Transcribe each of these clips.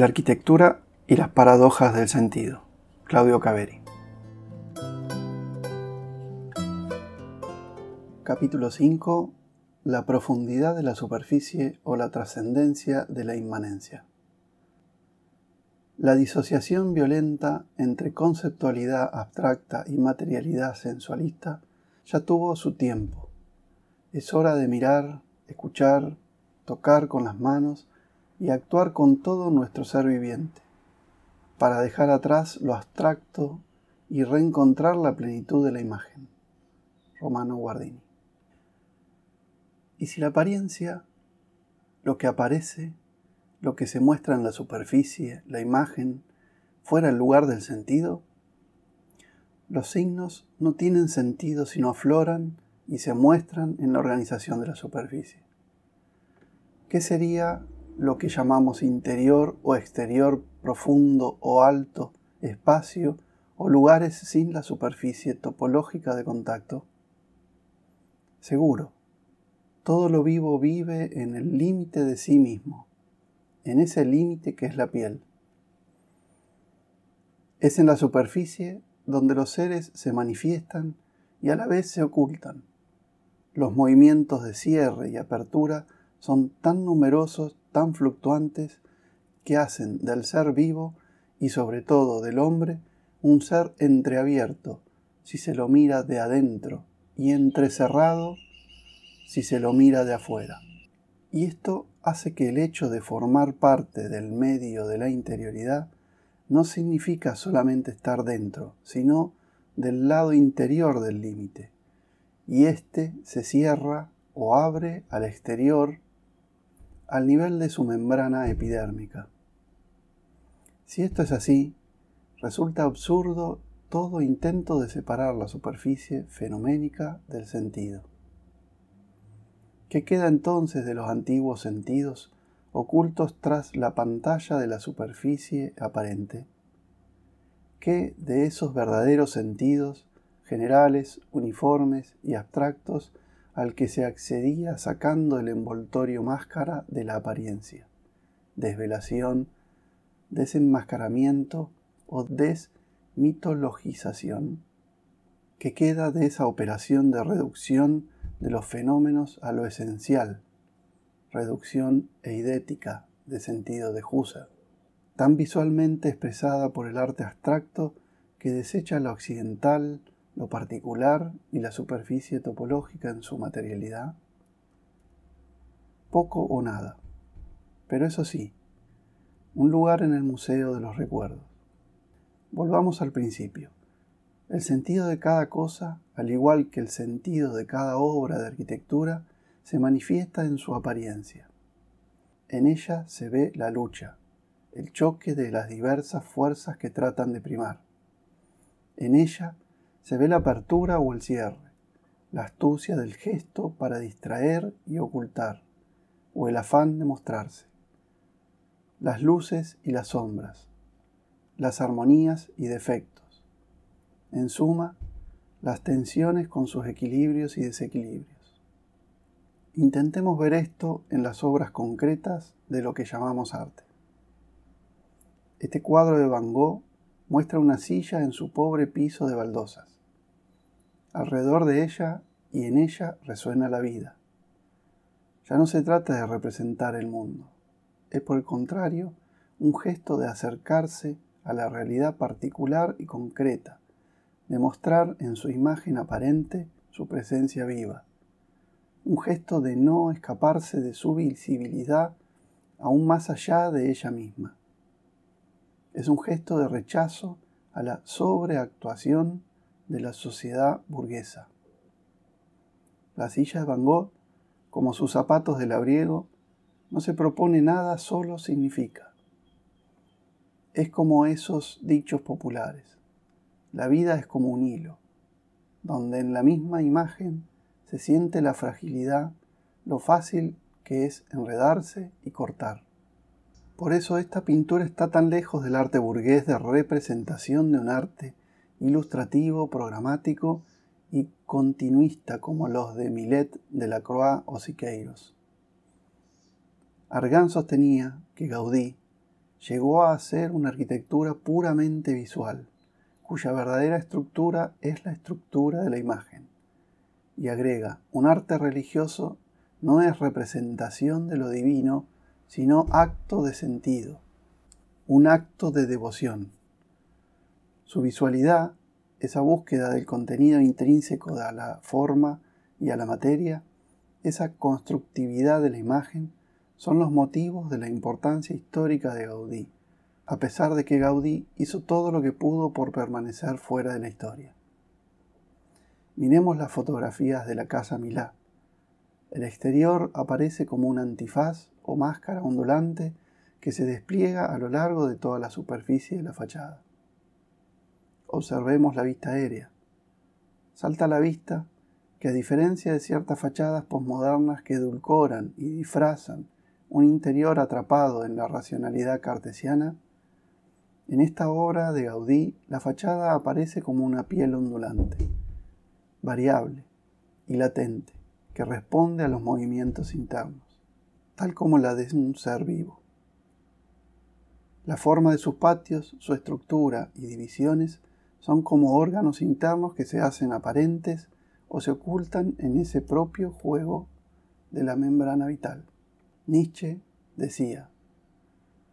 La arquitectura y las paradojas del sentido. Claudio Caveri. Capítulo 5. La profundidad de la superficie o la trascendencia de la inmanencia. La disociación violenta entre conceptualidad abstracta y materialidad sensualista ya tuvo su tiempo. Es hora de mirar, escuchar, tocar con las manos y actuar con todo nuestro ser viviente, para dejar atrás lo abstracto y reencontrar la plenitud de la imagen. Romano Guardini. Y si la apariencia, lo que aparece, lo que se muestra en la superficie, la imagen, fuera el lugar del sentido, los signos no tienen sentido sino afloran y se muestran en la organización de la superficie. ¿Qué sería lo que llamamos interior o exterior, profundo o alto, espacio o lugares sin la superficie topológica de contacto? Seguro, todo lo vivo vive en el límite de sí mismo, en ese límite que es la piel. Es en la superficie donde los seres se manifiestan y a la vez se ocultan. Los movimientos de cierre y apertura son tan numerosos, tan fluctuantes, que hacen del ser vivo y sobre todo del hombre un ser entreabierto si se lo mira de adentro y entrecerrado si se lo mira de afuera. Y esto hace que el hecho de formar parte del medio de la interioridad no significa solamente estar dentro, sino del lado interior del límite, y éste se cierra o abre al exterior al nivel de su membrana epidérmica. Si esto es así, resulta absurdo todo intento de separar la superficie fenoménica del sentido. ¿Qué queda entonces de los antiguos sentidos ocultos tras la pantalla de la superficie aparente? ¿Qué de esos verdaderos sentidos, generales, uniformes y abstractos, al que se accedía sacando el envoltorio máscara de la apariencia, desvelación, desenmascaramiento o desmitologización, que queda de esa operación de reducción de los fenómenos a lo esencial, reducción eidética de sentido de Husserl, tan visualmente expresada por el arte abstracto que desecha lo occidental, lo particular y la superficie topológica en su materialidad? Poco o nada, pero eso sí, un lugar en el Museo de los Recuerdos. Volvamos al principio. El sentido de cada cosa, al igual que el sentido de cada obra de arquitectura, se manifiesta en su apariencia. En ella se ve la lucha, el choque de las diversas fuerzas que tratan de primar. En ella se ve la apertura o el cierre, la astucia del gesto para distraer y ocultar, o el afán de mostrarse, las luces y las sombras, las armonías y defectos, en suma, las tensiones con sus equilibrios y desequilibrios. Intentemos ver esto en las obras concretas de lo que llamamos arte. Este cuadro de Van Gogh muestra una silla en su pobre piso de baldosas. Alrededor de ella y en ella resuena la vida. Ya no se trata de representar el mundo, es por el contrario un gesto de acercarse a la realidad particular y concreta, de mostrar en su imagen aparente su presencia viva, un gesto de no escaparse de su visibilidad aún más allá de ella misma. Es un gesto de rechazo a la sobreactuación de la sociedad burguesa. La silla de Van Gogh, como sus zapatos de labriego, no se propone nada, solo significa. Es como esos dichos populares. La vida es como un hilo, donde en la misma imagen se siente la fragilidad, lo fácil que es enredarse y cortar. Por eso esta pintura está tan lejos del arte burgués de representación de un arte ilustrativo, programático y continuista como los de Millet, de la o Siqueiros. Argan sostenía que Gaudí, llegó a ser una arquitectura puramente visual, cuya verdadera estructura es la estructura de la imagen. Y agrega, un arte religioso no es representación de lo divino, sino acto de sentido, un acto de devoción. Su visualidad, esa búsqueda del contenido intrínseco de la forma y a la materia, esa constructividad de la imagen, son los motivos de la importancia histórica de Gaudí, a pesar de que Gaudí hizo todo lo que pudo por permanecer fuera de la historia. Miremos las fotografías de la Casa Milá. El exterior aparece como un antifaz o máscara ondulante que se despliega a lo largo de toda la superficie de la fachada. Observemos la vista aérea. Salta a la vista que a diferencia de ciertas fachadas posmodernas que edulcoran y disfrazan un interior atrapado en la racionalidad cartesiana, en esta obra de Gaudí la fachada aparece como una piel ondulante, variable y latente, que responde a los movimientos internos, tal como la de un ser vivo. La forma de sus patios, su estructura y divisiones son como órganos internos que se hacen aparentes o se ocultan en ese propio juego de la membrana vital. Nietzsche decía,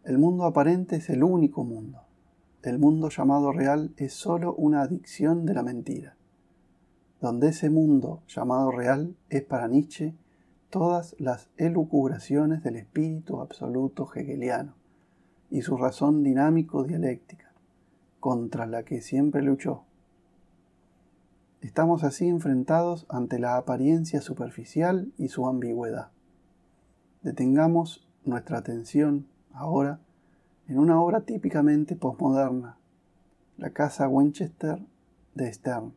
el mundo aparente es el único mundo. El mundo llamado real es sólo una adicción de la mentira. Donde ese mundo llamado real es para Nietzsche todas las elucubraciones del espíritu absoluto hegeliano y su razón dinámico-dialéctica, contra la que siempre luchó Estamos así enfrentados ante la apariencia superficial y su ambigüedad. Detengamos nuestra atención ahora en una obra típicamente postmoderna, la Casa Winchester de Stern.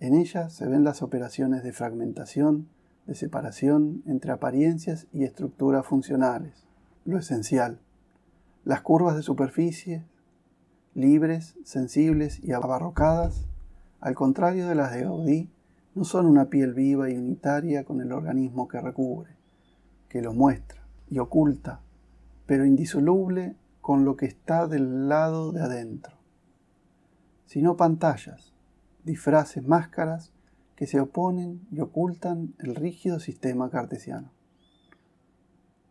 En ella se ven las operaciones de fragmentación, de separación entre apariencias y estructuras funcionales, lo esencial, las curvas de superficie, libres, sensibles y abarrocadas, al contrario de las de Gaudí, no son una piel viva y unitaria con el organismo que recubre, que lo muestra y oculta, pero indisoluble con lo que está del lado de adentro, sino pantallas, disfraces, máscaras que se oponen y ocultan el rígido sistema cartesiano.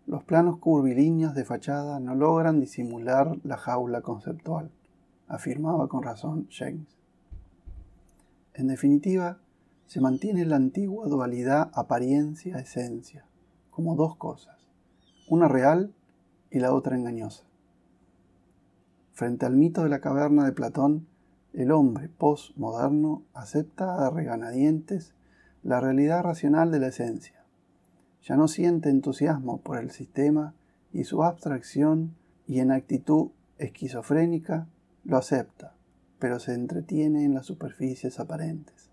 Los planos curvilíneos de fachada no logran disimular la jaula conceptual, afirmaba con razón James. En definitiva, se mantiene la antigua dualidad apariencia-esencia, como dos cosas, una real y la otra engañosa. Frente al mito de la caverna de Platón, el hombre postmoderno acepta a reganadientes la realidad racional de la esencia. Ya no siente entusiasmo por el sistema y su abstracción y en actitud esquizofrénica lo acepta, pero se entretiene en las superficies aparentes.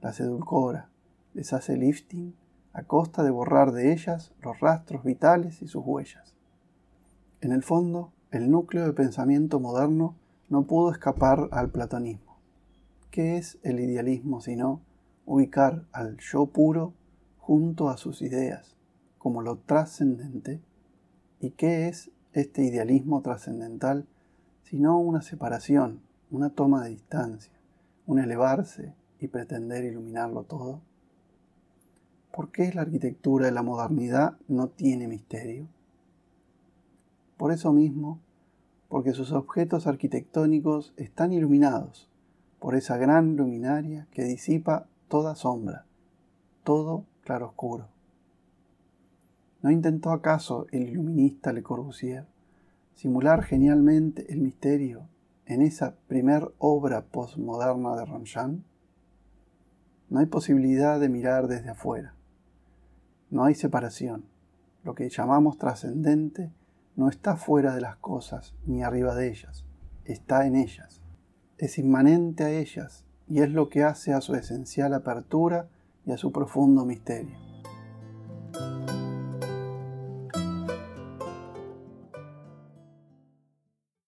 Las edulcora, les hace lifting a costa de borrar de ellas los rastros vitales y sus huellas. En el fondo, el núcleo de pensamiento moderno no pudo escapar al platonismo. ¿Qué es el idealismo sino ubicar al yo puro junto a sus ideas como lo trascendente? ¿Y qué es este idealismo trascendental sino una separación una toma de distancia, un elevarse y pretender iluminarlo todo? ¿Por qué la arquitectura de la modernidad no tiene misterio? Por eso mismo, porque sus objetos arquitectónicos están iluminados por esa gran luminaria que disipa toda sombra, todo claroscuro. ¿No intentó acaso el iluminista Le Corbusier simular genialmente el misterio en esa primer obra postmoderna de Ramchan, no hay posibilidad de mirar desde afuera. No hay separación. Lo que llamamos trascendente no está fuera de las cosas ni arriba de ellas, está en ellas. Es inmanente a ellas y es lo que hace a su esencial apertura y a su profundo misterio.